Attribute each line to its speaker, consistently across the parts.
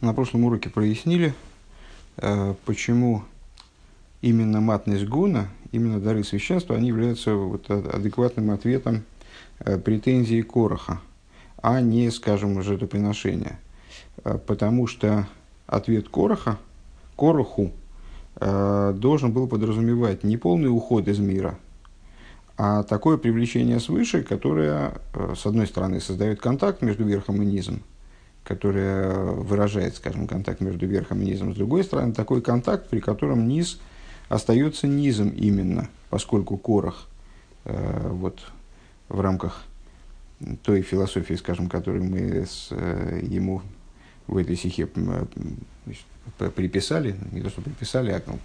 Speaker 1: На прошлом уроке прояснили, э, почему именно матность гуна, именно дары священства, они являются вот адекватным ответом э, претензии Короха, а не, скажем, жертвоприношения. Э, потому что ответ Короха, Короху, должен был подразумевать не полный уход из мира, а такое привлечение свыше, которое, с одной стороны, создает контакт между верхом и низом, которая выражает, скажем, контакт между верхом и низом. С другой стороны, такой контакт, при котором низ остается низом именно, поскольку корох э, вот, в рамках той философии, скажем, которую мы с, э, ему в этой стихе э, приписали, не то что приписали, а ну,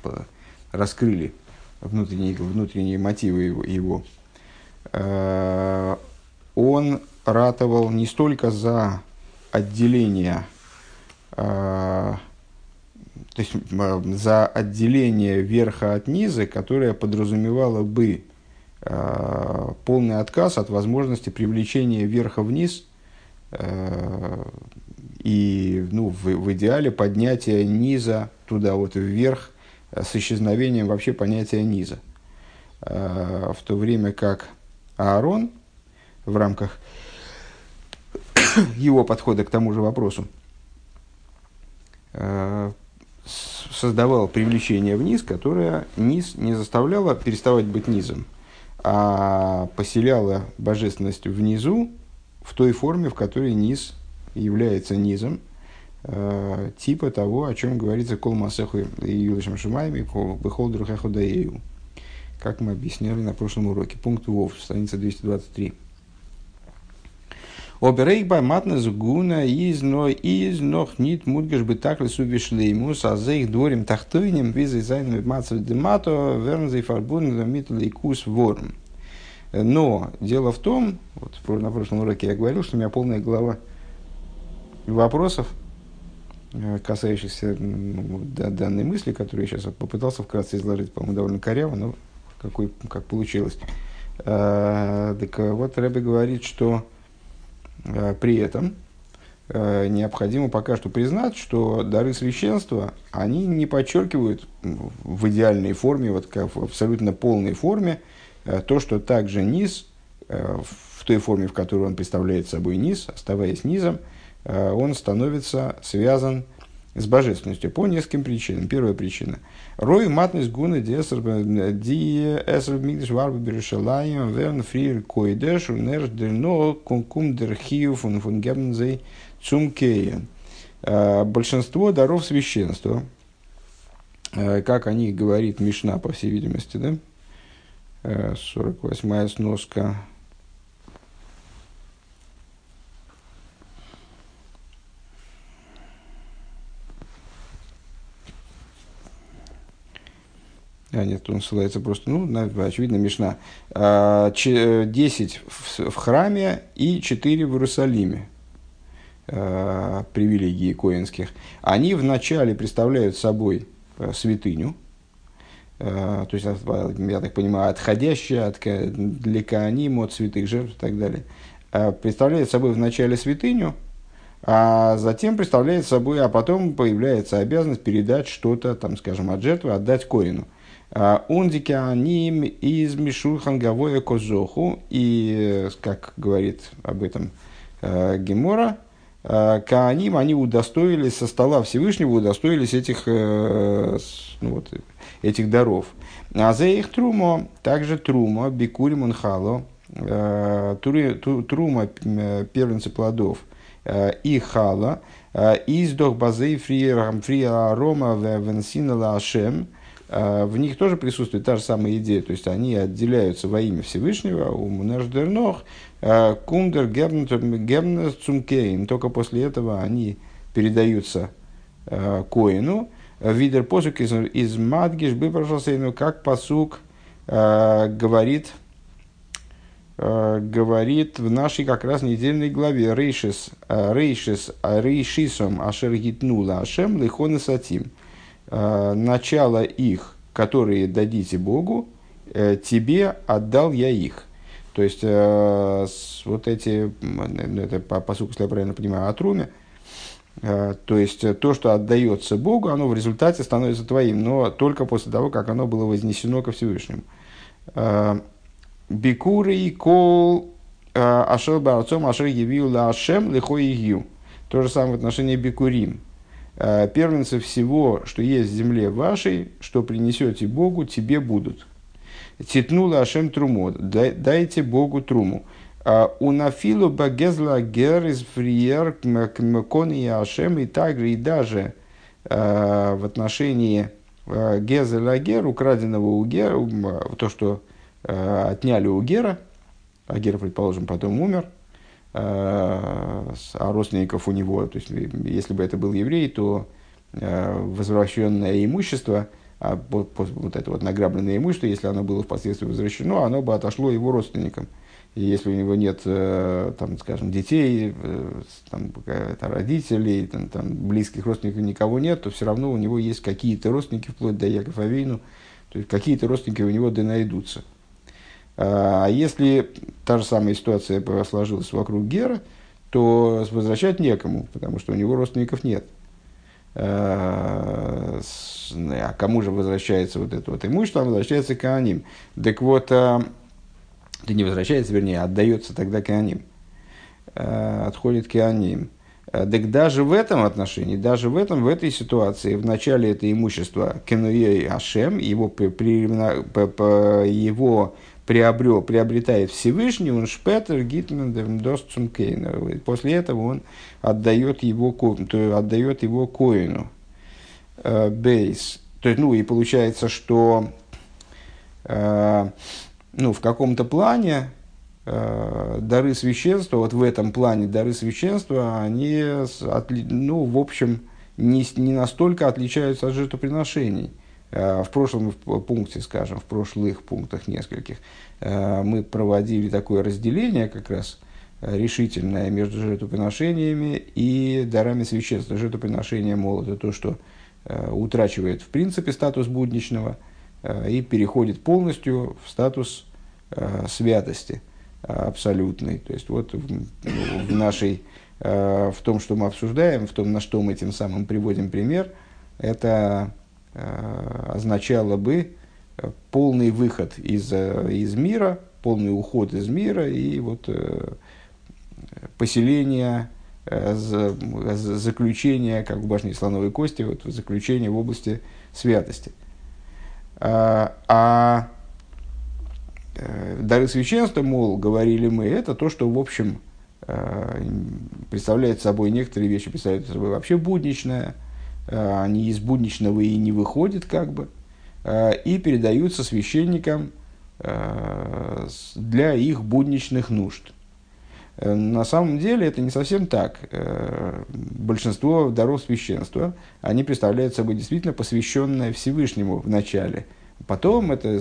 Speaker 1: раскрыли внутренние, внутренние мотивы его, его э, он ратовал не столько за отделение, э, то есть э, за отделение верха от низа, которое подразумевало бы э, полный отказ от возможности привлечения верха вниз и ну, в, в идеале поднятия низа туда вот вверх с исчезновением вообще понятия низа. В то время как Аарон в рамках его подхода к тому же вопросу, э, создавал привлечение вниз, которое низ не заставляло переставать быть низом, а поселяло божественность внизу в той форме, в которой низ является низом, э, типа того, о чем говорится Кол Масеху и Юлишем Шумайми, Бехол Друхаху Даею, как мы объясняли на прошлом уроке. Пункт ВОВ, страница 223. Оберейк матнес гуна из но из нох нит мудгеш бы так лесу вишлеймус, а за их дворим тахтойнем визы зайнами мацев демато вернзей фарбун митл и кус ворм. Но дело в том, вот на прошлом уроке я говорил, что у меня полная глава вопросов, э, касающихся ну, данной мысли, которую я сейчас попытался вкратце изложить, по-моему, довольно коряво, но какой, как получилось. А, так вот, Рэбби говорит, что при этом э, необходимо пока что признать, что дары священства, они не подчеркивают в идеальной форме, вот как в абсолютно полной форме, э, то, что также низ, в той форме, в которой он представляет собой низ, оставаясь низом, он становится связан с божественностью по нескольким причинам. Первая причина. Рой матнес гуна ди эсер мигдеш варбы берешалаем верн фриер койдеш унер дерно кункум дерхию фун фун гебнзей цумкеен. Большинство даров священства, как о них говорит Мишна, по всей видимости, да? 48-я а, сноска А, нет, он ссылается просто, ну, на, очевидно, Мишна. А, десять в храме и четыре в Иерусалиме а, привилегии коинских. Они вначале представляют собой э, святыню, то есть, я так понимаю, отходящая от, для Кааним, от святых жертв и так далее. Представляет собой вначале святыню, а затем представляет собой, а потом появляется обязанность передать что-то, там, скажем, от жертвы, отдать коину. Ундике аним из Мишурхан Гавоя Козоху. И, как говорит об этом э, Гемора, э, Кааним, они удостоились со стола Всевышнего, удостоились этих, э, ну, вот, этих даров. А за их трумо, также трума, бикури мунхало, трума первенцы плодов и хала, издох базей фриа арома венсина лашем, а, в них тоже присутствует та же самая идея, то есть они отделяются во имя Всевышнего, у Мнеждернох, а, Кундер Гернер Цумкейн, только после этого они передаются а, Коину, Видер посук из, из Мадгиш, Быбрашасейну, как посук говорит, говорит в нашей как раз недельной главе. Рейшис, Рейшис, Рейшисом Ашер Гитнула Ашем Лихона Сатим – начало их, которые дадите Богу, э, тебе отдал я их. То есть, э, вот эти, это по, по сути, если я правильно понимаю, о Труме, То есть то, что отдается Богу, оно в результате становится твоим, но только после того, как оно было вознесено ко Всевышнему. Бикуры кол ашер барцом ашер явил ашем лихо игью. То же самое в отношении бикурим. Первенцы всего, что есть в земле вашей, что принесете Богу, тебе будут. Титнула ашем труму, дайте Богу труму. У нафилу багезла гер из фриер кмекони ашем и также и даже в отношении гезеля гер, украденного у гера, то, что отняли у гера, а гер, предположим, потом умер, а родственников у него, то есть если бы это был еврей, то возвращенное имущество – а вот, это вот награбленное имущество, если оно было впоследствии возвращено, оно бы отошло его родственникам. И если у него нет, э, там, скажем, детей, э, там, родителей, там, там, близких родственников никого нет, то все равно у него есть какие-то родственники, вплоть до Якова Авейну, то есть какие-то родственники у него да найдутся. А, а если та же самая ситуация сложилась вокруг Гера, то возвращать некому, потому что у него родственников нет. Э, а кому же возвращается вот это вот имущество? Возвращается к Аним. Так вот, это не возвращается, вернее, отдается тогда к Аним. Отходит к Аним. Так даже в этом отношении, даже в этом, в этой ситуации, в начале это имущество Кенуей Ашем, его, при, его приобрел, приобретает Всевышний, он шпетер гитмен достцум кейна. После этого он отдает его, то отдает его коину. Э, бейс. То есть, ну, и получается, что э, ну, в каком-то плане э, дары священства, вот в этом плане дары священства, они, ну, в общем, не, не настолько отличаются от жертвоприношений. В прошлом пункте, скажем, в прошлых пунктах нескольких, мы проводили такое разделение как раз решительное между жертвоприношениями и дарами священства. Жертвоприношение, мол, это то, что э, утрачивает в принципе статус будничного э, и переходит полностью в статус э, святости абсолютной. То есть вот в, ну, нашей, э, в том, что мы обсуждаем, в том, на что мы тем самым приводим пример, это э, означало бы полный выход из, э, из мира, полный уход из мира и вот поселения, э, заключения, как в башне слоновой кости, вот заключение в области святости. А, а э, дары священства, мол, говорили мы, это то, что, в общем, э, представляет собой некоторые вещи, представляют собой вообще будничное, они из будничного и не выходят, как бы, и передаются священникам для их будничных нужд. Э, на самом деле это не совсем так. Э, большинство даров священства, они представляют собой действительно посвященное Всевышнему в начале. Потом это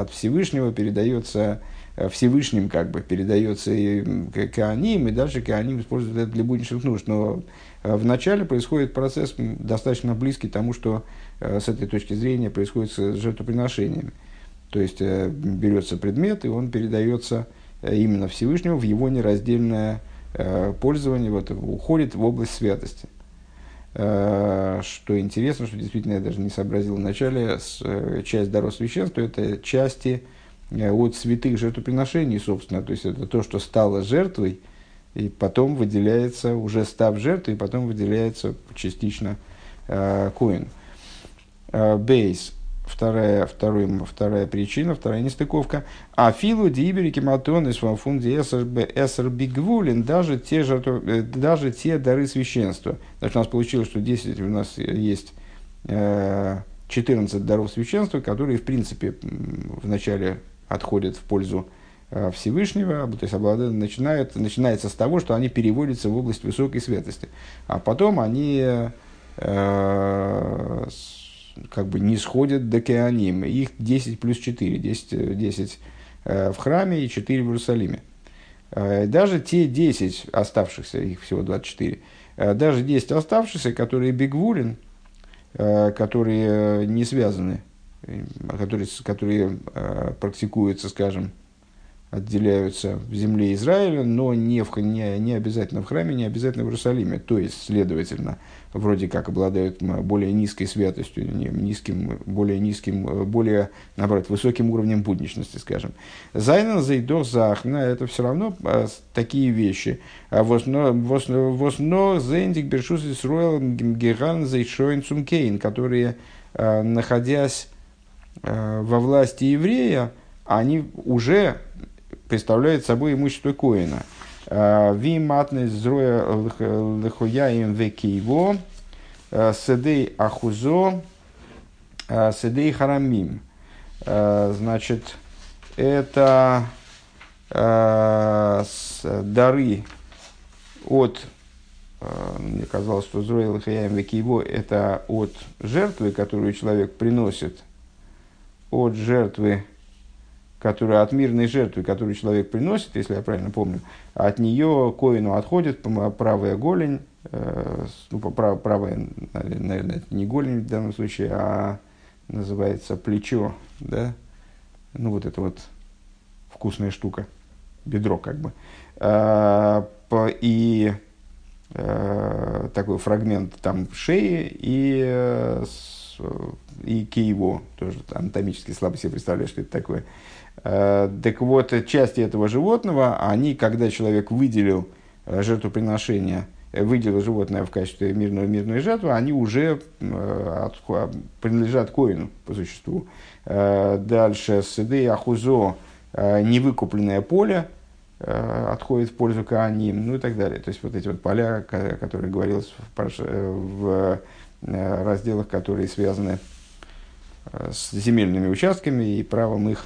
Speaker 1: от Всевышнего передается э, Всевышним как бы передается и к Аним, и дальше Кааним используют это для будничных нужд. Но в начале происходит процесс достаточно близкий тому, что с этой точки зрения происходит с жертвоприношениями. То есть берется предмет, и он передается Э, именно Всевышнему в его нераздельное э, пользование вот, уходит в область святости. Э, что интересно, что действительно я даже не сообразил в начале, часть даров священства – это части от святых жертвоприношений, собственно. То есть это то, что стало жертвой, и потом выделяется, уже став жертвой, и потом выделяется частично коин. Бейс вторая, второй, вторая причина, вторая нестыковка. А филу дибери кематон из фунди эсэр бигвулин, даже те, жертв, э, даже те дары священства. Значит, у нас получилось, что 10 у нас есть 14 э, даров священства, которые, в принципе, вначале отходят в пользу э, Всевышнего, то есть начинают, начинается с того, что они переводятся в область высокой святости, а потом они как бы не сходят до Кеаним. Их 10 плюс 4, 10, 10 в храме и 4 в Иерусалиме. Э, даже те 10 оставшихся, их всего 24, э, даже 10 оставшихся, которые бигвулин, э, которые не связаны, которые, которые практикуются, скажем, отделяются в земле Израиля, но не, в, не, не обязательно в храме, не обязательно в Иерусалиме. То есть, следовательно, вроде как обладают более низкой святостью, низким, более низким, более, наоборот, высоким уровнем будничности, скажем. Зайнен зайдох захна, это все равно а, такие вещи. А восно зендик бершус Исруэл гиган зайшоин цумкейн, которые, а, находясь во власти еврея, они уже представляет собой имущество Коина. А, ви матны зроя лихуяем векиво, а, седей ахузо, а, седей харамим. Значит, это дары от мне казалось, что Зроил Хаяем Векиево это от жертвы, которую человек приносит, от жертвы которая от мирной жертвы, которую человек приносит, если я правильно помню, от нее коину отходит правая голень, э, ну, прав, правая, наверное, это не голень в данном случае, а называется плечо, да, ну вот это вот вкусная штука, бедро как бы. А, и а, такой фрагмент там шеи и, э, и киево, тоже анатомически слабо себе представляешь, что это такое. Э, так вот, части этого животного, они, когда человек выделил э, жертвоприношение, э, выделил животное в качестве мирной, мирной жертвы, они уже принадлежат коину по существу. Дальше, седы ахузо, невыкупленное поле, отходит в пользу Кааним, ну и так далее. То есть вот эти вот поля, которые говорилось в, в разделах, которые связаны с земельными участками и правом их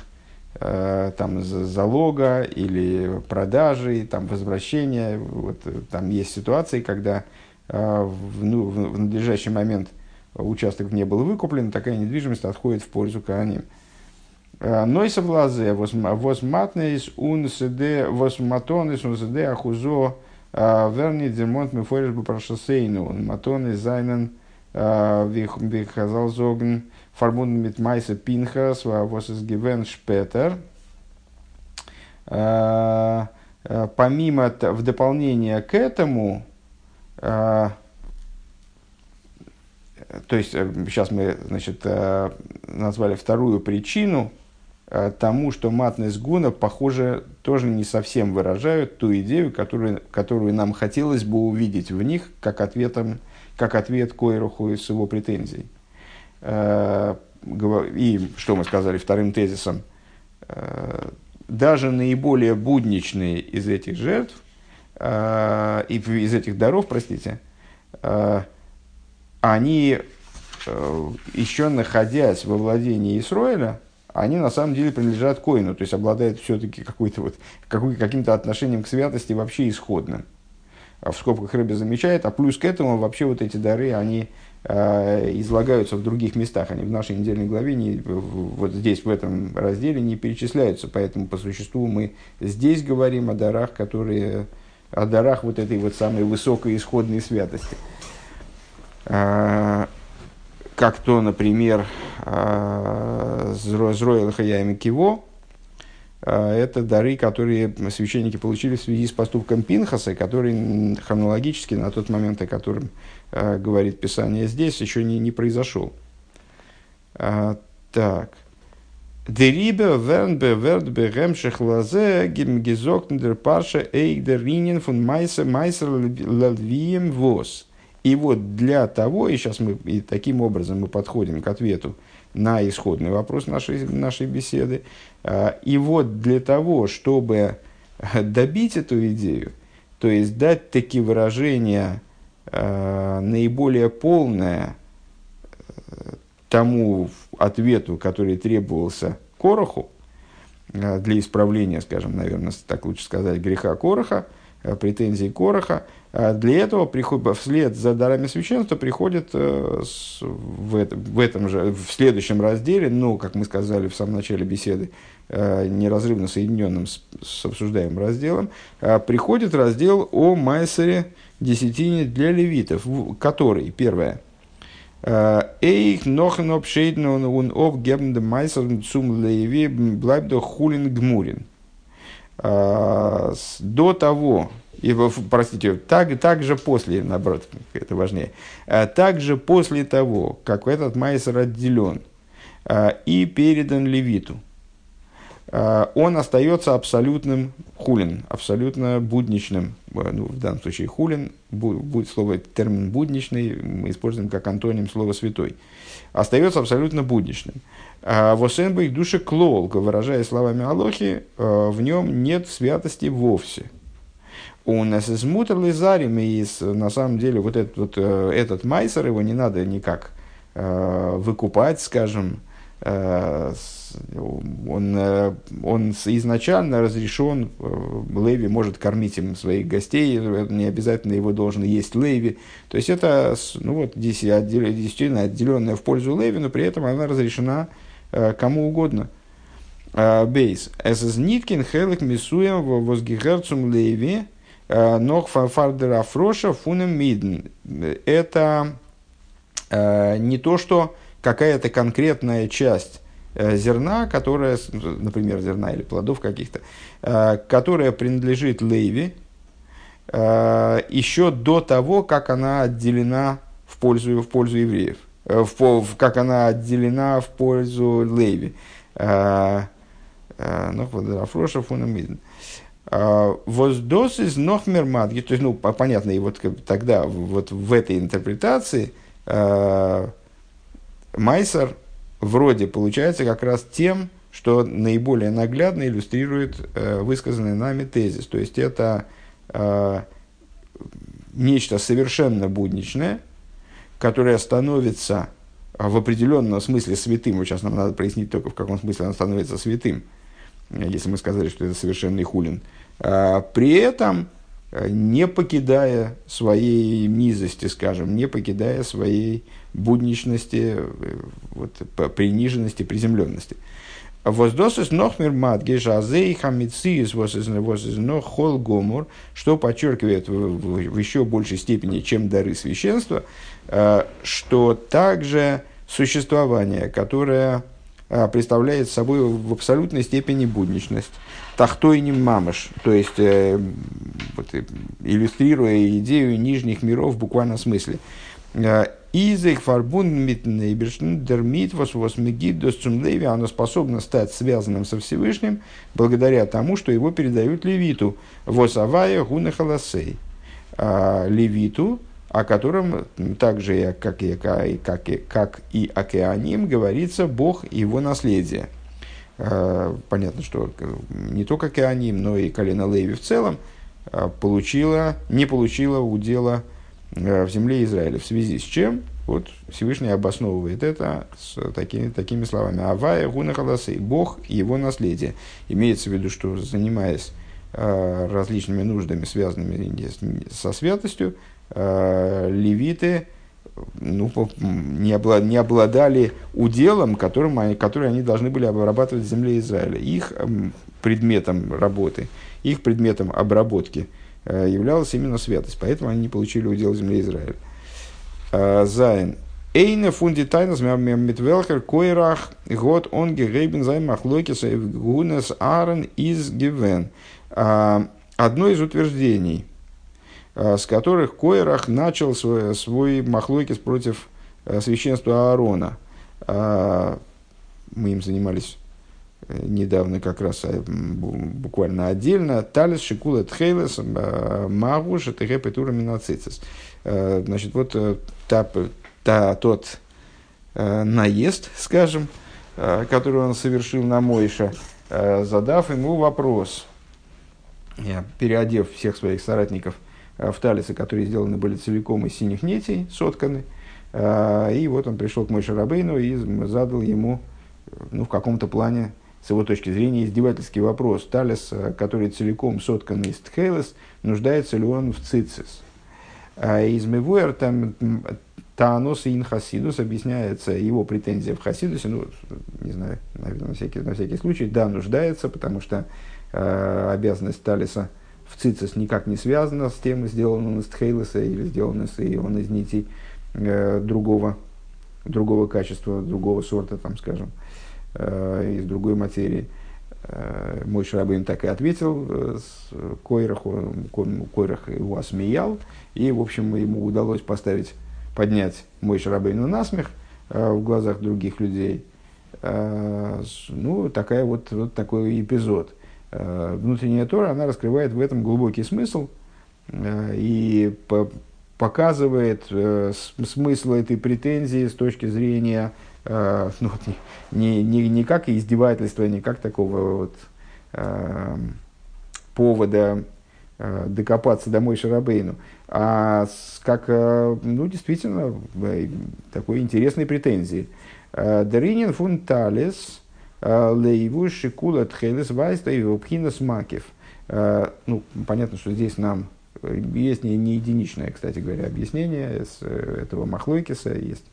Speaker 1: там залога или продажи, там возвращения. Вот, э, там есть ситуации, когда э, в, ну, в надлежащий момент участок не был выкуплен, такая недвижимость отходит в пользу Кааним. Но и соблазе, возматнес ун седе, возматонес ун седе ахузо, верни демонт мефориш бы прошосейну, матонес зайнен вихазал зогн, verbunden mit Meise Pinchas, was es gewен Шпетер. Помимо, в дополнение к этому, то есть сейчас мы значит, назвали вторую причину тому, что матность гуна, похоже, тоже не совсем выражают ту идею, которую, которую нам хотелось бы увидеть в них, как, ответом, как ответ Койруху с его претензий. Э, и что мы сказали вторым тезисом, э, даже наиболее будничные из этих жертв, э, и из этих даров, простите, они, еще находясь во владении Исроиля, они на самом деле принадлежат коину, то есть обладают все-таки какой-то вот, какой, каким-то отношением к святости вообще исходным. В скобках Рэбби замечает, а плюс к этому вообще вот эти дары, они излагаются в других местах, они в нашей недельной главе, не, вот здесь, в этом разделе, не перечисляются. Поэтому по существу мы здесь говорим о дарах, которые, о дарах вот этой вот самой высокой исходной святости. Э, как то, например, э, Зроил Хаями Киво, это дары, которые священники получили в связи с поступком Пинхаса, который хронологически на тот момент, о котором э, говорит Писание здесь, еще не, не произошел. А, так. Дерибе вернбе вердбе гемшех лазе гизоктендер парша эйгдер ринин фун майса майсер лальвием вос. И вот для того, и сейчас мы и таким образом мы подходим к ответу на исходный вопрос нашей, нашей беседы, а, и вот для того, чтобы добить эту идею, то есть дать такие выражения Э, наиболее полное э, тому ответу, который требовался Короху, э, для исправления, скажем, наверное, так лучше сказать, греха Короха, претензий Короха, для этого приход, вслед за дарами священства приходит в, этом, в этом же, в следующем разделе, ну, как мы сказали в самом начале беседы, неразрывно соединенным с, с обсуждаемым разделом, приходит раздел о Майсере, десятине для левитов, который, первое, э, Эйх нохен обшейден он ов гебн де майсер цум леви блайбдо хулин гмурин. до того, и, простите, так, также после, наоборот, это важнее, также после того, как этот майсер отделен и передан левиту, он остается абсолютным хулин, абсолютно будничным. Ну, в данном случае хулин, будет слово, термин будничный, мы используем как антоним слова святой. Остается абсолютно будничным. Восенба их душе клол, выражая словами Алохи, в нем нет святости вовсе – у нас из мутерлизарим, и на самом деле вот этот, вот э, этот майсер, его не надо никак э, выкупать, скажем, э, он, он изначально разрешен, Леви может кормить им своих гостей, не обязательно его должен есть Леви. То есть это ну вот, действительно отделенная в пользу Леви, но при этом она разрешена кому угодно. Бейс. Ist Ниткин Хелек Мисуем Возгигерцум Леви Нох фардера фроша фунем мидн. Это э, не то, что какая-то конкретная часть э, зерна, которая, например, зерна или плодов каких-то, которая принадлежит Лейви, еще до того, как она отделена в пользу, в пользу евреев, в, как она отделена в пользу Лейви. Ну, Афроша фунамидн. Воздос из Нохмер Мадги, то есть, ну, понятно, и вот тогда, вот в этой интерпретации, э, Майсер вроде получается как раз тем, что наиболее наглядно иллюстрирует э, высказанный нами тезис. То есть, это э, нечто совершенно будничное, которое становится в определенном смысле святым. Сейчас нам надо прояснить только, в каком смысле оно становится святым – если мы сказали, что это совершенный хулин, а, при этом э, не покидая своей низости, скажем, не покидая своей будничности, э, вот, приниженности, приземленности. Воздосис нохмир мадгеш азей хамициис нох хол гомор, что подчеркивает в, еще большей степени, чем дары священства, э, что также существование, которое представляет собой в абсолютной степени будничность. Тахтойним мамыш, то есть э, вот, э, иллюстрируя идею нижних миров в буквальном смысле. Э, Изек фарбун митнейбершн дермит вас восмегид леви, оно способно стать связанным со Всевышним благодаря тому, что его передают левиту. Восавая гунахаласей. А, левиту, о котором также, как и, как и, как и океаним, говорится Бог и его наследие. Э, понятно, что не только океаним, но и колено Леви в целом э, получила, не получила удела э, в земле Израиля. В связи с чем вот Всевышний обосновывает это с такими, такими словами. Авая гуна Бог и его наследие. Имеется в виду, что занимаясь различными нуждами, связанными со святостью, левиты ну, не, облад, не обладали уделом, которым они, который они должны были обрабатывать в земле Израиля. Их предметом работы, их предметом обработки э, являлась именно святость. Поэтому они не получили удел земли Израиля. Э, Зайн. Эйна фунди тайнас митвелхер койрах год он гегейбен зайн махлокис гунес арен из гивен. Одно из утверждений – Э, с которых Койрах начал свой, свой махлойкис против э, священства Аарона. А, мы им занимались э, недавно как раз буквально отдельно. Талис, Шикула, Тхейлес, Магуш, Тхе, Петура, Минацицис. Значит, вот та, та, тот наезд, скажем, который он совершил на Мойша, задав ему вопрос, переодев всех своих соратников – Э, в талисы, которые сделаны были целиком из синих нитей, сотканы. Э, и вот он пришел к Мойше Рабейну и задал ему, ну, в каком-то плане, с его точки зрения, издевательский вопрос. Талис, э, который целиком соткан из тхейлес, нуждается ли он в цицис? Из Мевуэр там Таанос и Инхасидус объясняется его претензия в Хасидусе, ну, не знаю, наверное, на всякий, на всякий случай, да, нуждается, потому что э, обязанность Талиса – в цицис никак не связано с тем, сделан он из тхейлеса или сделан из, и он из нитей э, другого, другого качества, другого сорта, там, скажем, э, из другой материи. Э, мой Шрабейн так и ответил э, с Койраху, Койрах его осмеял, и, в общем, ему удалось поставить, поднять мой Шрабейну насмех э, в глазах других людей. Ну, такая вот, вот такой эпизод. Внутренняя Тора, она раскрывает в этом глубокий смысл и показывает смысл этой претензии с точки зрения э, ну, не, не, не как издевательство, не как такого вот э, повода э, докопаться домой Шарабейну, а как, э, ну, действительно, э, такой интересной претензии. Э, Даринин фун талис э, лейву шикула тхелес вайста и вопхинас макев. Ну, понятно, что здесь нам есть не, не единичное, кстати говоря, объяснение с этого Махлойкиса, есть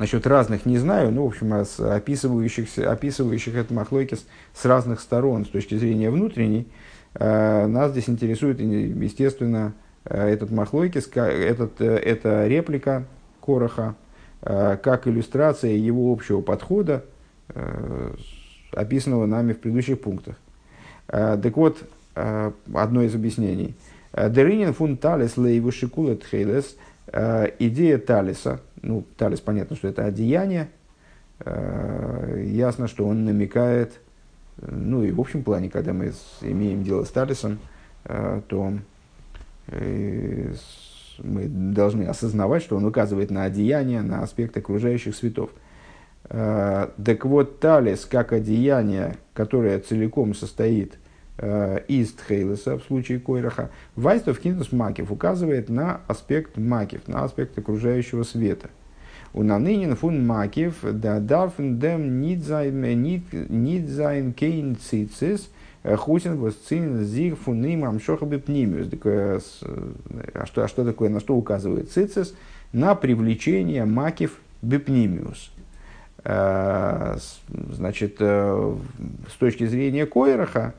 Speaker 1: Насчет разных не знаю, но, в общем, описывающих, описывающих этот махлойкис с разных сторон, с точки зрения внутренней, э, нас здесь интересует, естественно, э, этот махлойкис, этот, э, эта реплика Короха, как иллюстрация его общего подхода, описанного нами в предыдущих пунктах. Так вот, одно из объяснений. Деринин фун талис лейву. Идея талиса – ну, талис, понятно, что это одеяние. Э, ясно, что он намекает, ну и в общем плане, когда мы имеем дело с талисом, э, то э, мы должны осознавать, что он указывает на одеяние, на аспект окружающих светов. Так вот, талис, как одеяние, которое целиком состоит из тхейлеса в случае койраха, вайстов кинтус макив указывает на аспект макив, на аспект окружающего света. У нанынин фун макив да дарфен дем нидзайн кейн цицис хусин восцин зиг фун им амшохабы пнимиус. А что, а что такое, на что указывает цицис? На привлечение макив бипнимиус. Значит, с точки зрения Койраха,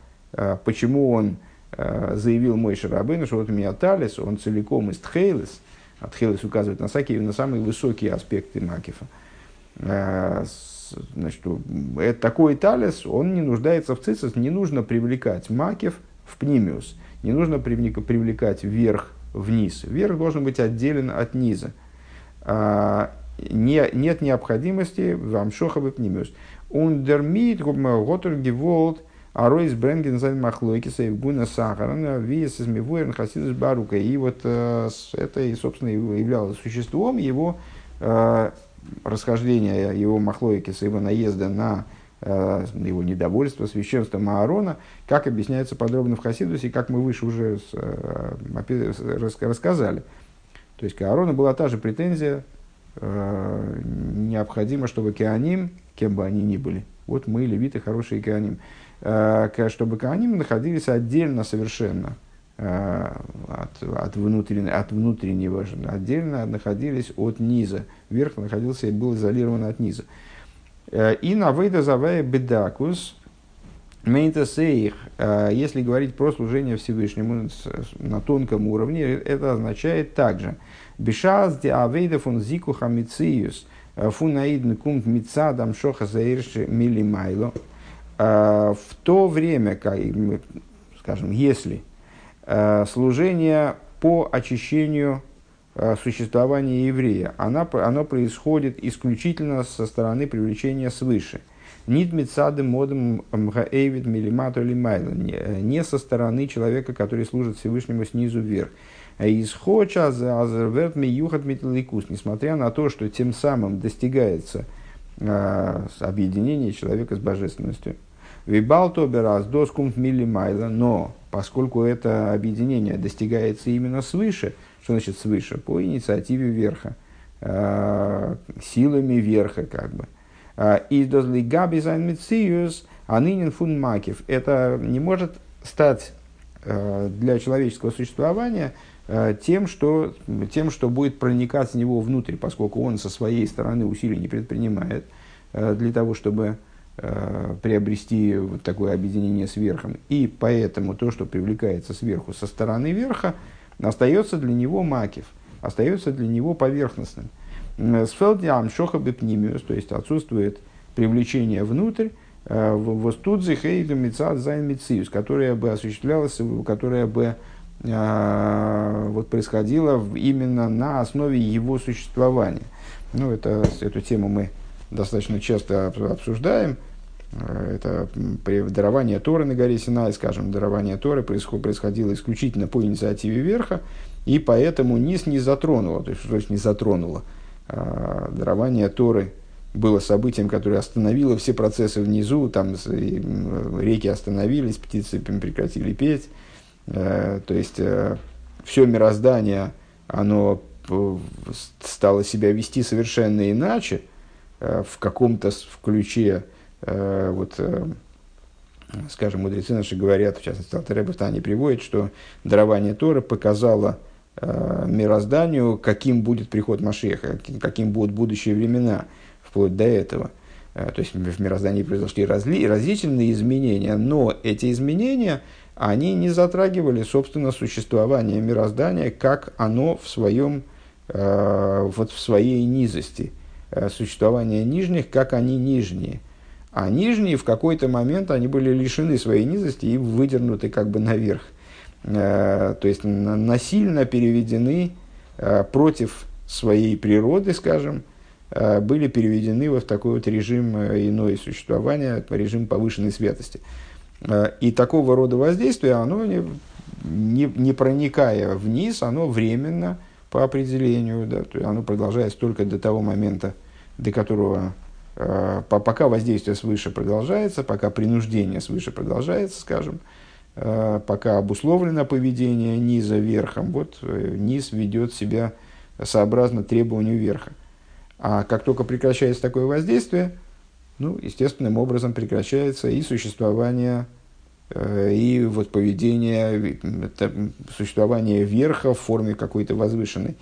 Speaker 1: почему он заявил мой Шарабейн, что вот у меня талис, он целиком из Тхейлес, а Тхейлес указывает на, всякие, на самые высокие аспекты Макифа. А, значит, это такой талис, он не нуждается в цицис, не нужно привлекать Макив в пнимиус, не нужно привлекать вверх вниз. Вверх должен быть отделен от низа. Не, нет необходимости в амшоховый пнимиус. און דערמיט האט ער געוואלט ארויסברענגען זיין מחלוקת אויף כהונת אהרן ווי עס איז מבואר אין חסידות בארוכה. И вот э, это, собственно, являлось существом его расхождения, его махлойкиса, его наезда на э, его недовольство священством Аарона, как объясняется подробно в Хасидусе, как мы выше уже э, рассказали. То есть к Аарону была та же претензия, э, необходимо, чтобы Кеаним, кем бы они ни были, вот мы, левиты, хорошие Кеаним, чтобы Кааним находились отдельно совершенно от, от, внутреннего, от внутреннего, отдельно находились от низа. Верх находился и был изолирован от низа. Э, и на вейда завая бедакус, Мейнтасейх, если говорить про служение Всевышнему на тонком уровне, это означает также Бешаз де авейда фун зику хамициюс фун наидн кумт мицадам шоха заирши милимайло. В то время, как, скажем, если служение по очищению а, существования еврея, она, оно происходит исключительно со стороны привлечения свыше. Нит мецады модом мгаэвид милимату лимайла. Не со стороны человека, который служит Всевышнему снизу вверх. Исхоча азерверт миюхат митликус. Несмотря на то, что тем самым достигается объединение человека с божественностью. וויבאלד אבער אז דאס קומט מלמעלה, но поскольку это объединение достигается именно свыше, что значит свыше? По инициативе верха, э, силами верха как бы. איז דאס לגבי זיין מציאות אן ענין פון מקיף. Это не может стать э, для человеческого существования тем что, тем, что будет проникать в него внутрь, поскольку он со своей стороны усилий не предпринимает для того, чтобы приобрести вот такое объединение с верхом. И поэтому то, что привлекается сверху со стороны верха, остается для него макив, остается для него поверхностным. С фелдиам шоха бепнимиус, то есть отсутствует привлечение внутрь, וואס טוט זיך אויף מצד זיין которая бы осуществлялась, которая бы вот, происходила именно на основе его существования. Ну, это, эту тему мы достаточно часто обсуждаем. Это при даровании Торы на горе Синай, скажем, дарование Торы происходило исключительно по инициативе верха, и поэтому низ не затронуло, то есть, что значит не затронуло. А, дарование Торы было событием, которое остановило все процессы внизу, там реки остановились, птицы прекратили петь, э, то есть э, все мироздание, оно стало себя вести совершенно иначе, э, в каком-то ключе, вот, скажем, мудрецы наши говорят, в частности, Алтаребов они приводят, что дарование Торы показало мирозданию, каким будет приход Машеха, каким будут будущие времена – вплоть до этого. Э, то есть в мироздании произошли разли, различные изменения, но эти изменения, они не затрагивали, собственно, существование мироздания, как оно в, своем, э, вот в своей низости. Э, существование нижних, как они нижние. А нижние в какой-то момент они были лишены своей низости и выдернуты как бы наверх. То есть насильно переведены против своей природы, скажем, Э, были переведены в такой вот режим э, иное существования, режим повышенной святости. Э, и такого рода воздействие, оно не, не, не проникая вниз, оно временно по определению, да, то оно продолжается только до того момента, до которого, пока воздействие свыше продолжается, пока принуждение свыше продолжается, скажем, пока обусловлено поведение низа верхом, вот низ ведет себя сообразно требованию верха. А как только прекращается такое воздействие, ну, естественным образом прекращается и существование, э, и вот поведение, существование верха в форме какой-то возвышенной.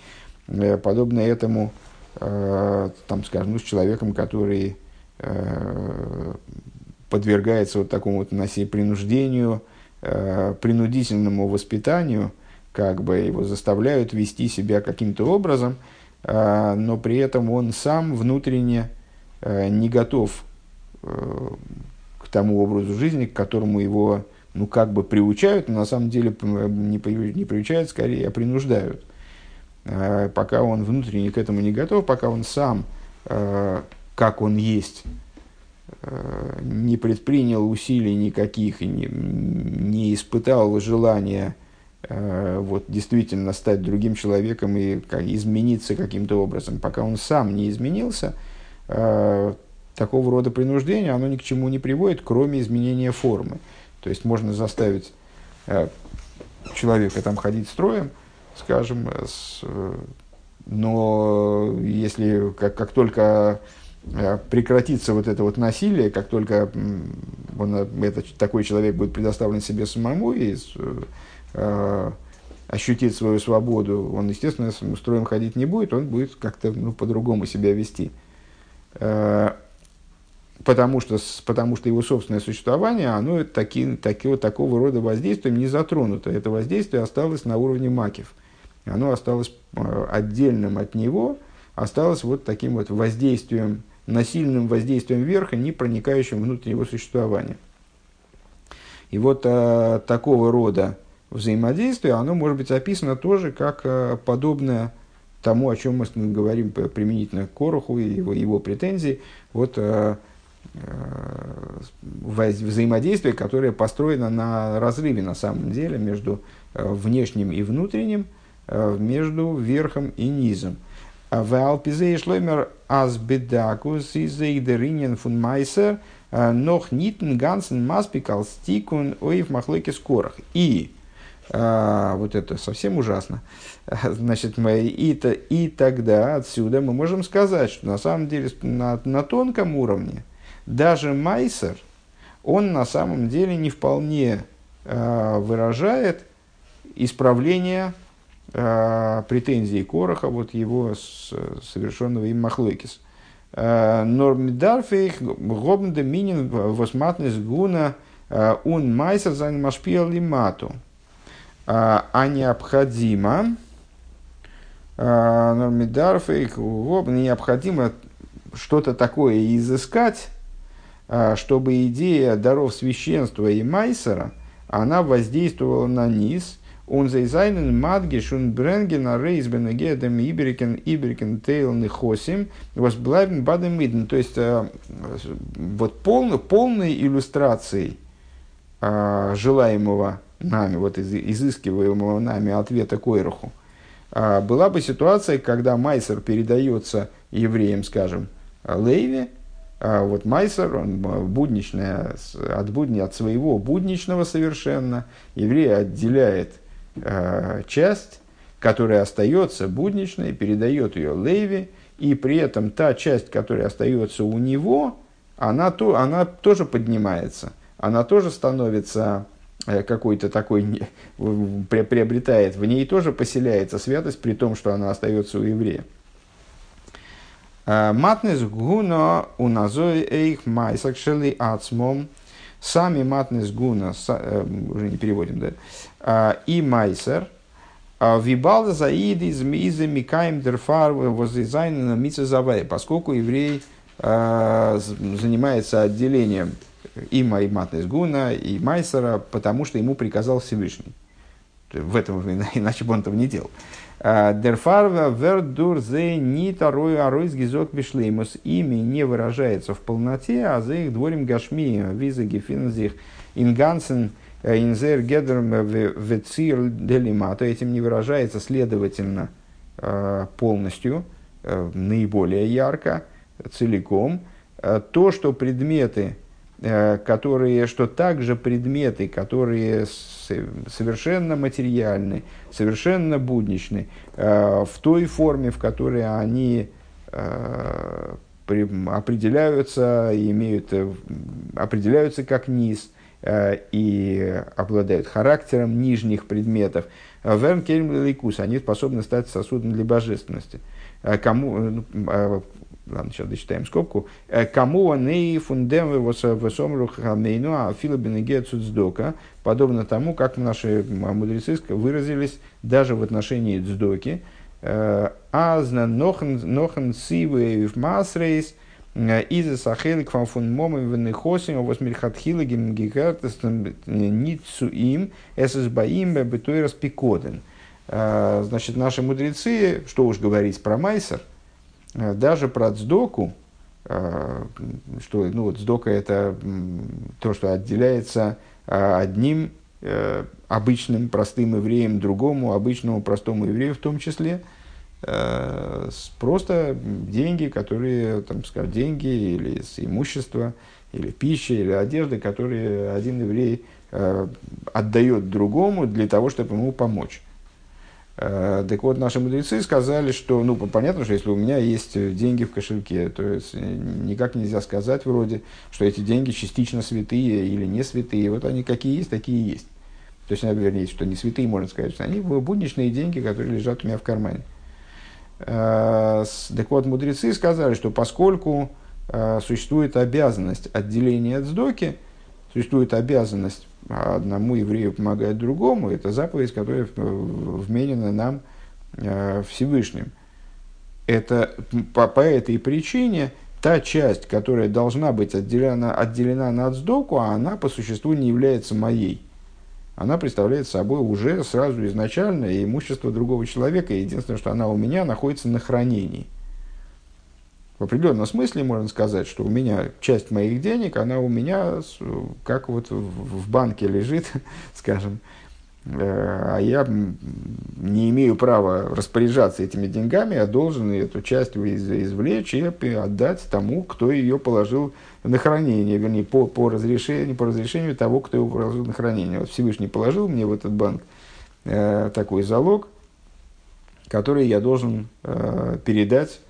Speaker 1: Э, подобно этому, э, там, скажем, ну, с человеком, который э, подвергается вот такому вот насилию, принуждению, э, принудительному воспитанию, как бы его заставляют вести себя каким-то образом – но при этом он сам внутренне э, не готов э, к тому образу жизни, к которому его ну, как бы приучают, но на самом деле не, не приучают, скорее, а принуждают. А, пока он внутренне к этому не готов, пока он сам, э, как он есть, не предпринял усилий никаких и не, не испытал желания Э, вот, действительно стать другим человеком и измениться каким-то образом. Пока он сам не изменился, э, такого рода принуждение, оно ни к чему не приводит, кроме изменения формы. То есть можно заставить э, человека там ходить строем, скажем, с, но если как, как только прекратится вот это вот насилие, как только он, этот, такой человек будет предоставлен себе самому и э, ощутит свою свободу, он, естественно, с строем ходить не будет, он будет как-то ну, по-другому себя вести. Э, потому, что, потому что его собственное существование, оно таки, таки, такого рода воздействием не затронуто. Это воздействие осталось на уровне макив. Оно осталось э, отдельным от него, осталось вот таким вот воздействием, насильным воздействием верха, не проникающим внутрь его существования. И вот э, такого рода взаимодействие, оно может быть описано тоже как э, подобное тому, о чем мы говорим применительно к Короху и его, его претензии. Вот э, взаимодействие, которое построено на разрыве на самом деле между внешним и внутренним, между верхом и низом. В Алпизее шлоймер аз бедакус из эйдеринен фун майсер нох нитен гансен маспикал стикун оев махлойки скорах. И а, вот это совсем ужасно. Значит, мы, и, то, и тогда отсюда мы можем сказать, что на самом деле на, на тонком уровне даже Майсер, он на самом деле не вполне э, выражает исправление э, претензий Короха, вот его с, совершенного им Махлойкис. Нормидарфейх гобнде минин восматнес гуна ун майсер зайн машпиал лимату. А, а необходимо, а, необходимо что-то такое изыскать, чтобы идея даров священства и майсера, она воздействовала на низ, он зайзайнен мадгиш он бренген а рейс бенегедем иберикен иберикен тейл нехосим возблайбен бадем миден. То есть, вот полной, полной иллюстрацией желаемого нами, вот из, изыскиваемого нами ответа Койраху, а, была бы ситуация, когда Майсер передается евреям, скажем, Лейве, а вот Майсер, он будничная, от, будни, от своего будничного совершенно, еврей отделяет э, часть, которая остается будничной, передает ее Лейве, и при этом та часть, которая остается у него, она, то, она тоже поднимается, она тоже становится Э, какой-то такой приобретает, в ней тоже поселяется святость, при том, что она остается у еврея. Э, матнес гуна уназой эйх майсак ацмом. Сами матнес гуна, э, уже не переводим, да, и майсер, вибал заид из мизы микаем дерфар возизайна на поскольку еврей занимается отделением и Матнес Гуна, и Майсера, потому что ему приказал Всевышний. В этом иначе бы он этого не делал. А, Дерфарва вердур зе ни тарой аройс гизок вишлеймус. Ими не выражается в полноте, а за их дворим гашми, виза гефинзих ингансен э, инзер гедерм вецир делима. То этим не выражается, следовательно, э, полностью, э, наиболее ярко, целиком. То, что предметы Э, которые, что также предметы, которые совершенно материальны, совершенно будничны, э, в той форме, в которой они э, определяются, имеют, определяются как низ и обладают характером нижних предметов. Верн Лейкус, они способны стать сосудом для божественности. Кому, ладно, сейчас дочитаем скобку, «Э, кому он и фундем высомру хамейну, а филобенеге цуцдока, подобно тому, как наши мудрецы выразились даже в отношении цдоки, «Э, азна нохен сивы в масрейс, э, из сахелик фан фун момы венехосим восмельхатхила гимгигартестом ницуим эсэсбаим бетуй распикоден. Значит, наши мудрецы, что уж говорить про Майсер, даже про цдоку, э, что ну, вот цдока это то, что отделяется э, одним обычным простым евреем другому, обычному простому еврею в том числе, просто деньги, которые, там, скажем, деньги или с имущества, или пища, или одежды, которые один еврей отдает другому для того, чтобы ему помочь. Э, так вот, наши мудрецы сказали, что, ну, понятно, что если у меня есть деньги в кошельке, то есть э, никак нельзя сказать вроде, что эти деньги частично святые или не святые. Вот они какие есть, такие есть. То есть, вернее, что не святые, можно сказать, что они будничные деньги, которые лежат у меня в кармане. Э, так вот, мудрецы сказали, что поскольку существует обязанность отделения от сдоки, существует обязанность а одному еврею помогает другому, это заповедь, которая вменена нам э, Всевышним. Это по, по этой причине та часть, которая должна быть отделена, отделена на отсдоку, а она по существу не является моей. Она представляет собой уже сразу изначально имущество другого человека. Единственное, что она у меня находится на хранении – в определенном смысле можно сказать, что у меня часть моих денег, она у меня как вот в банке лежит, скажем, э, а я не имею права распоряжаться этими деньгами, я должен эту часть извлечь и отдать тому, кто ее положил на хранение, вернее, по, по, разрешению, по разрешению того, кто его положил на хранение. Вот Всевышний положил мне в этот банк э, такой залог, который я должен э, передать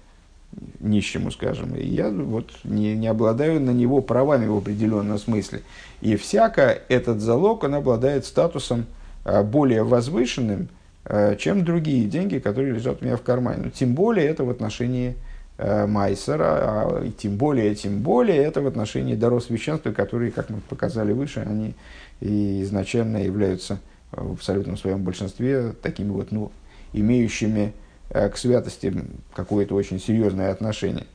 Speaker 1: нищему, скажем, и я вот не, не обладаю на него правами в определенном смысле. И всяко этот залог, он обладает статусом а, более возвышенным, а, чем другие деньги, которые лежат у меня в кармане. Но тем более это в отношении а, Майсера, а, тем более, тем более это в отношении даров священства, которые, как мы показали выше, они и изначально являются в абсолютном своем большинстве такими вот, ну, имеющими к святости какое-то очень серьезное отношение.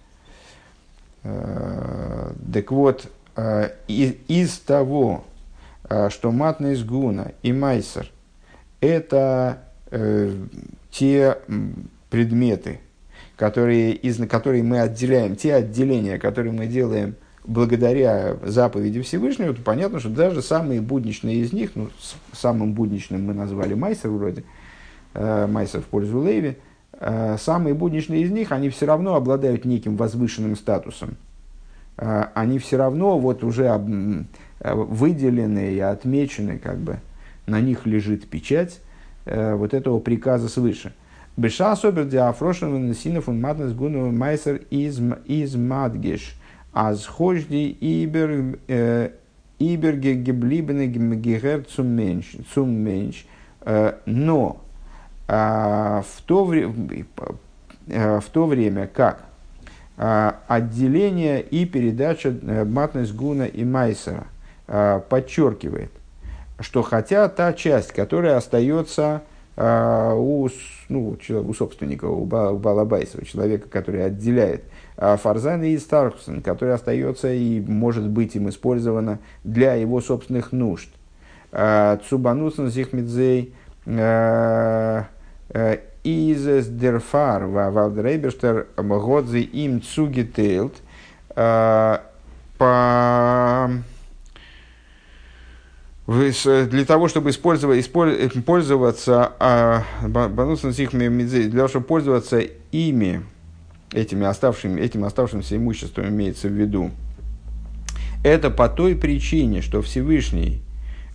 Speaker 1: Э, так вот, из, из того, что матный сгуна и майсер – это те предметы, которые, из, которые мы отделяем, те отделения, которые мы делаем благодаря заповеди Всевышнего, то понятно, что даже самые будничные из них, ну, самым будничным мы назвали Майсер вроде, э, Майсер в пользу Леви, э, самые будничные из них, они все равно обладают неким возвышенным статусом. Э, они все равно вот уже э, выделены и отмечены, как бы на них лежит печать э, вот этого приказа свыше – Беша особер диафрошен синов он матнес гуну майсер из из мадгеш. Аз хожди ибер ибер геблибене гегер цум менш цум менш. Но в то, время, в то время как отделение и передача матнес гуна и майсера подчеркивает, что хотя та часть, которая остается а, у, ну, у собственника, у, Балабайса, у человека, который отделяет а Фарзан и Стархусен, который остается и может быть им использовано для его собственных нужд. А, Цубанусен Зихмидзей Изес Дерфар Валдрейбештер Годзи им Цугитейлт по для того, чтобы использовать, использовать пользоваться а, для того, чтобы пользоваться ими, этими оставшими, этим оставшимся имуществом имеется в виду, это по той причине, что Всевышний э,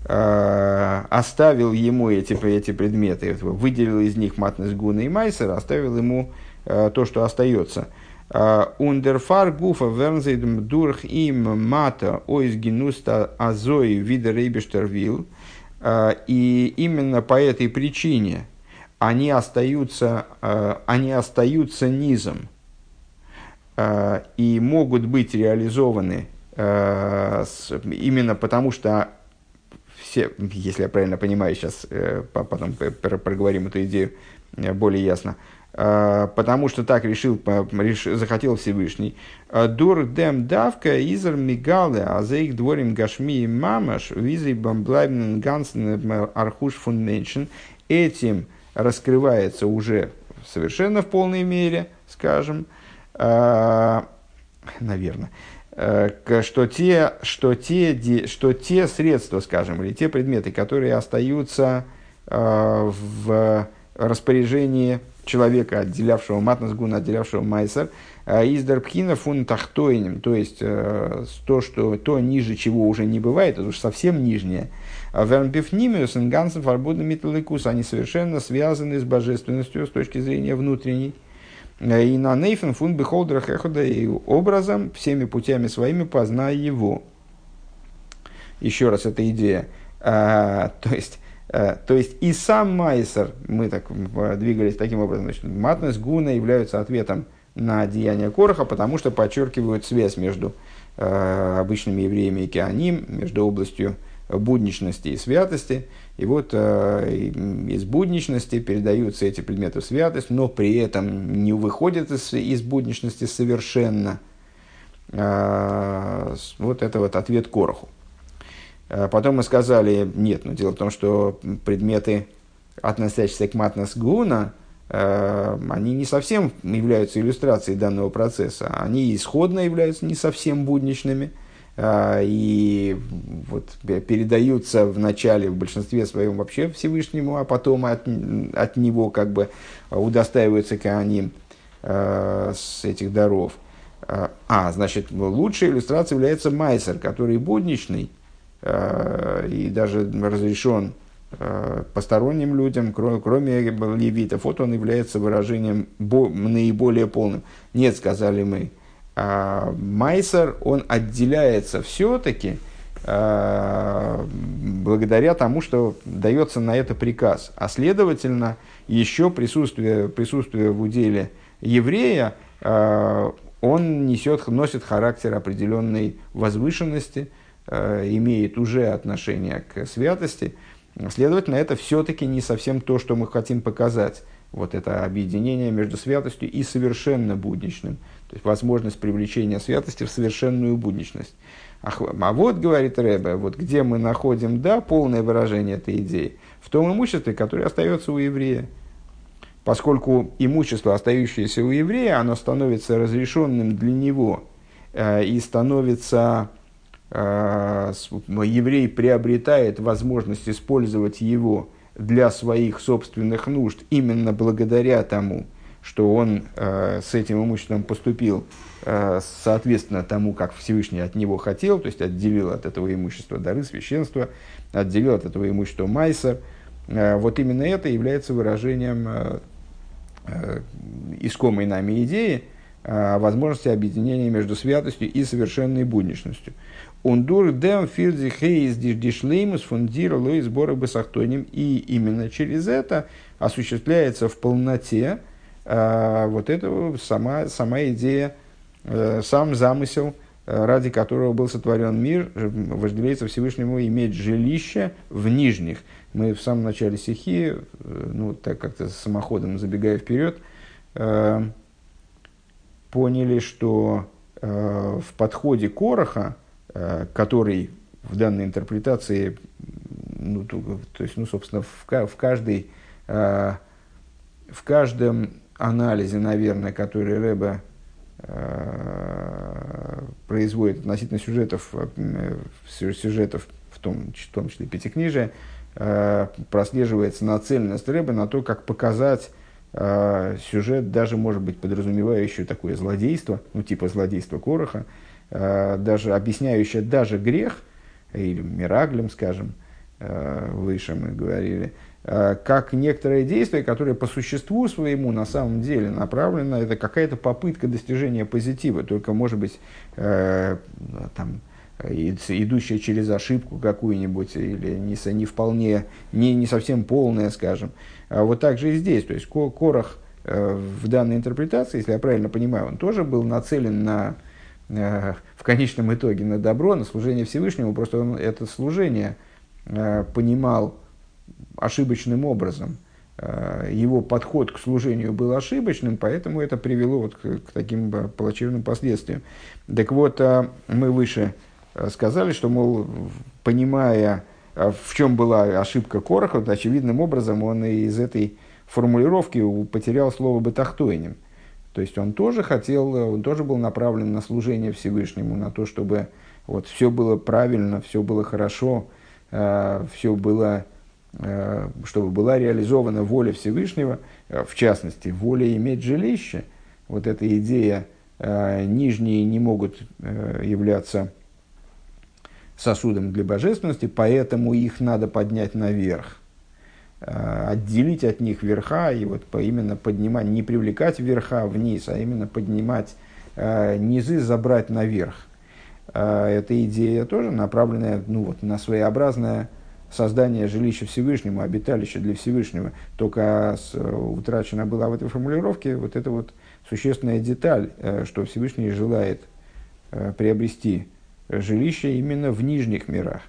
Speaker 1: оставил ему эти, эти предметы, выделил из них матность гуна и майсера, оставил ему э, то, что остается – Ундерфар гуфа вернзейдем дурх им мата ойс генуста азой вида рейбештервил. И именно по этой причине они остаются, они остаются низом и могут быть реализованы именно потому, что все, если я правильно понимаю, сейчас э, потом проговорим эту идею э, более ясно, Э, потому что так решил, захотел Всевышний. Э, Дур дем давка изер мигале, а за их дворим гашми и мамаш, визой бамблайбнен гансен архуш фун меншен. Этим раскрывается уже совершенно в полной мере, скажем, э, наверное, что те, что, те, что те средства, скажем, или те предметы, которые остаются в распоряжении человека, отделявшего матнасгуна, отделявшего майсер, а из дарпхина фун тахтоинем, то есть э, то, что, то ниже чего уже не бывает, это уж совсем нижнее. А Вернбифнимиус и Гансен Фарбудна Миталикус, они совершенно связаны с божественностью с точки зрения внутренней. Э, и на Нейфен фун бихолдера хехода и образом, всеми путями своими познай его. Еще раз, эта идея. А, то есть, Э, то есть и сам Майсер, мы так двигались таким образом, значит, матность гуна являются ответом на деяние Короха, потому что подчеркивают связь между э, обычными евреями и Кеаним, между областью будничности и святости. И вот э, из будничности передаются эти предметы в святость, но при этом не выходят из, из будничности совершенно. Э, вот это вот ответ Короху. Э, потом мы сказали, нет, но дело в том, что предметы, относящиеся к матнас гуна, э, они не совсем являются иллюстрацией данного процесса. Они исходно являются не совсем будничными и вот передаются в начале, в большинстве своем вообще Всевышнему, а потом от, от него как бы удостаиваются они с этих даров. А, значит, лучшей иллюстрацией является майсер, который будничный, Э, и даже разрешен э, посторонним людям, кроме левитов. Вот он является выражением наиболее полным. Нет, сказали мы, а Майсер, он отделяется все-таки э, благодаря тому, что дается на это приказ. А следовательно, еще присутствие, присутствие в уделе еврея, он несет, носит характер определенной возвышенности – Э, имеет уже отношение к святости, следовательно, это все-таки не совсем то, что мы хотим показать вот это объединение между святостью и совершенно будничным. То есть возможность привлечения святости в совершенную будничность. А, а вот, говорит Рэбе, вот где мы находим, да, полное выражение этой идеи, в том имуществе, которое остается у еврея. Поскольку имущество, остающееся у еврея, оно становится разрешенным для него э, и становится, э, еврей приобретает возможность использовать его для своих собственных нужд именно благодаря тому, что он э, с этим имуществом поступил э, соответственно тому, как Всевышний от него хотел, то есть отделил от этого имущества дары священства, отделил от этого имущества майсер. Э, вот именно это является выражением э, э, искомой нами идеи э, возможности объединения между святостью и совершенной будничностью. Ундур дем филдзи хейс дишлеймус фундира лои сбора бесахтоним. И именно через это осуществляется в полноте вот это сама, сама идея, э, сам замысел, э, ради которого был сотворен мир, вожделеется Всевышнему иметь жилище в нижних. Мы в самом начале стихи, э, ну, так как-то самоходом забегая вперед, э, поняли, что э, в подходе Короха, Э, который в данной интерпретации, ну, то, есть, ну, собственно, в, в, каждой, э, в каждом анализе, наверное, который Рэба э, производит относительно сюжетов, сюжетов в том, в том числе пятикнижия, прослеживается нацеленность Рэба на то, как показать сюжет, даже, может быть, подразумевающий такое злодейство, ну, типа злодейства Короха, Э, даже объясняющая даже грех, или мираглем, скажем, э, выше мы говорили, э, как некоторое действие, которое по существу своему на самом деле направлено, это какая-то попытка достижения позитива, только может быть там, идущая через ошибку какую-нибудь, или не, не вполне, не, не совсем полная, скажем. А вот так же и здесь. То есть Корах в данной интерпретации, если я правильно понимаю, он тоже был нацелен на Э, в конечном итоге на добро, на служение Всевышнему, просто он это служение э, понимал ошибочным образом. Э, его подход к служению был ошибочным, поэтому это привело вот к, к таким плачевным последствиям. Так вот, мы выше сказали, что, мол, понимая, в чем была ошибка Короха, вот, очевидным образом он из этой формулировки потерял слово «бетахтойним». То есть он тоже хотел, он тоже был направлен на служение Всевышнему, на то, чтобы вот все было правильно, все было хорошо, э, все было, э, чтобы была реализована воля Всевышнего, э, в частности, воля иметь жилище. Вот эта идея, э, нижние не могут э, являться сосудом для божественности, поэтому их надо поднять наверх. Э, отделить от них верха и вот именно поднимать, не привлекать верха вниз, а именно поднимать э, низы, забрать наверх. Э, эта идея тоже направленная ну, вот, на своеобразное создание жилища Всевышнему, обиталища для Всевышнего. Только с, утрачена была в этой формулировке вот эта вот существенная деталь, что Всевышний желает приобрести жилище именно в нижних мирах.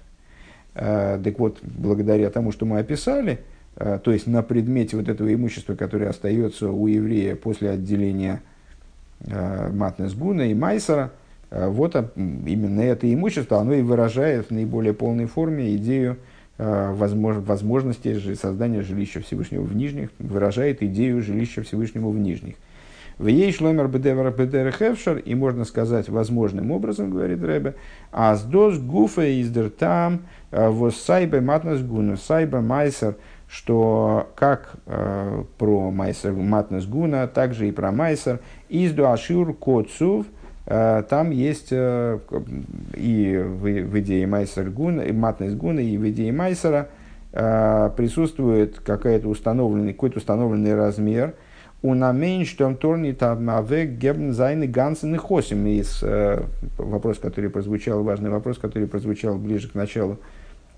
Speaker 1: Так вот, благодаря тому, что мы описали, Э, то есть на предмете вот этого имущества, которое остается у еврея после отделения э, Матнесгуна и Майсера, э, вот именно это имущество, оно и выражает в наиболее полной форме идею возможности создания жилища Всевышнего в нижних, выражает идею жилища Всевышнего в нижних. В ей шломер бедер хевшер, и можно сказать возможным образом, говорит Рэбе, аздос гуфа издер там, вос сайбе матнес гуна, сайбе майсер – что как э, про Майсер Матнес Гуна, так же и про Майсер, изду Ашур Коцув, э, там есть э, и в, в идее Майсер Гуна, и Матнес Гуна, и в идее Майсера э, присутствует какой-то установленный, какой-то установленный размер, у намен, что он торнит авек гебн зайны гансен и хосим. Из э, вопрос, который прозвучал, важный вопрос, который прозвучал ближе к началу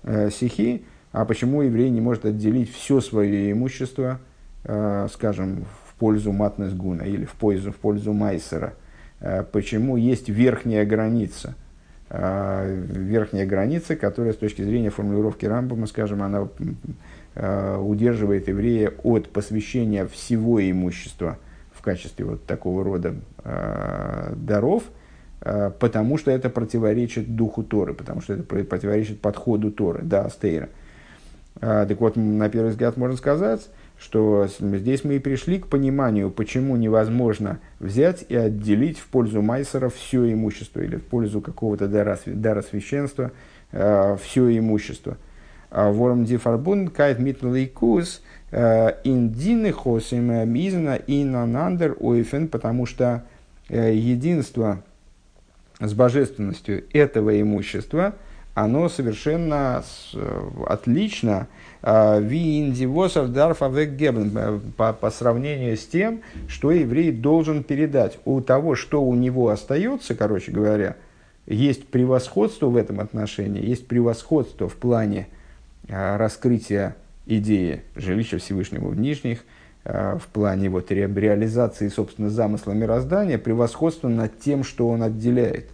Speaker 1: э, сихи, а почему еврей не может отделить все свое имущество, э, скажем, в пользу матнес гуна или в пользу, в пользу майсера? Э, почему есть верхняя граница? Э, верхняя граница, которая с точки зрения формулировки Рамбама, скажем, она удерживает еврея от посвящения всего имущества в качестве вот такого рода даров, потому что это противоречит духу Торы, потому что это противоречит подходу Торы, да, Астейра. Так вот, на первый взгляд можно сказать, что здесь мы и пришли к пониманию, почему невозможно взять и отделить в пользу Майсера все имущество или в пользу какого-то дара, дара священства э, все имущество. А Ворм дифарбун кайт митнлейкус э, индины хосим мизна и нанандер ойфен, потому что э, единство с божественностью этого имущества, оно совершенно отлично Ви индивосов дарфавек гебен по сравнению с тем, что еврей должен передать. У того, что у него остается, короче говоря, есть превосходство в этом отношении, есть превосходство в плане раскрытия идеи жилища Всевышнего в нижних, в плане вот реализации, собственно, замысла мироздания, превосходство над тем, что он отделяет.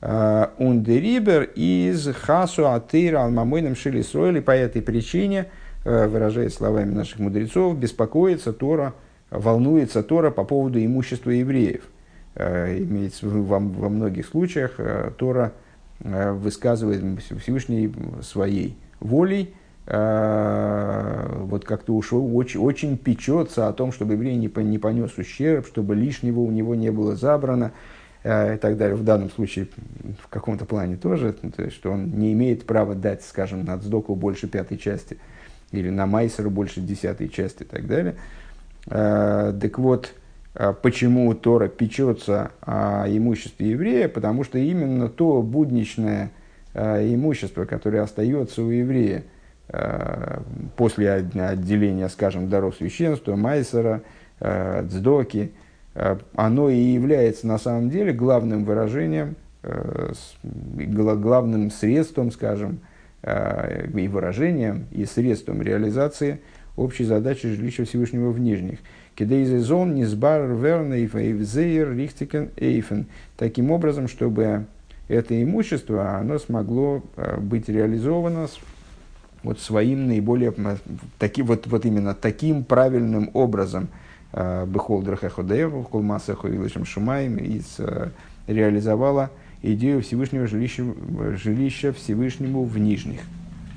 Speaker 1: Ундерибер из хасу атыра алмамойным шили строили по этой причине, э, выражаясь словами наших мудрецов, беспокоится Тора, волнуется Тора по поводу имущества евреев. Э, имеется во, во многих случаях э, Тора высказывает Всевышней своей волей, вот как-то ушел, очень, очень печется о том, чтобы еврей не, не понес ущерб, чтобы лишнего у него не было забрано, Э, и так далее. В данном случае в каком-то плане тоже, ну, то есть, что он не имеет права дать, скажем, на Цдоку больше пятой части или на Майсеру больше десятой части и так далее. Э, так вот, э, почему Тора печется о имуществе еврея? Потому что именно то будничное имущество, которое остается у еврея после отделения, скажем, даров священства, Майсера, Цдоки – Э, оно и является на самом деле главным выражением, э, главным средством, скажем, э, и выражением, и средством реализации общей задачи жилища Всевышнего в Нижних. Кедейзезон, Низбар, Вернейф, Эйвзейр, Рихтикен, Эйфен. Таким образом, чтобы это имущество, оно смогло быть реализовано вот своим наиболее, таки, вот, вот именно таким правильным образом – Бехол Драхеходеев, Колмасеху и Лышем Шумаем, и реализовала идею Всевышнего жилища, жилища Всевышнему в Нижних.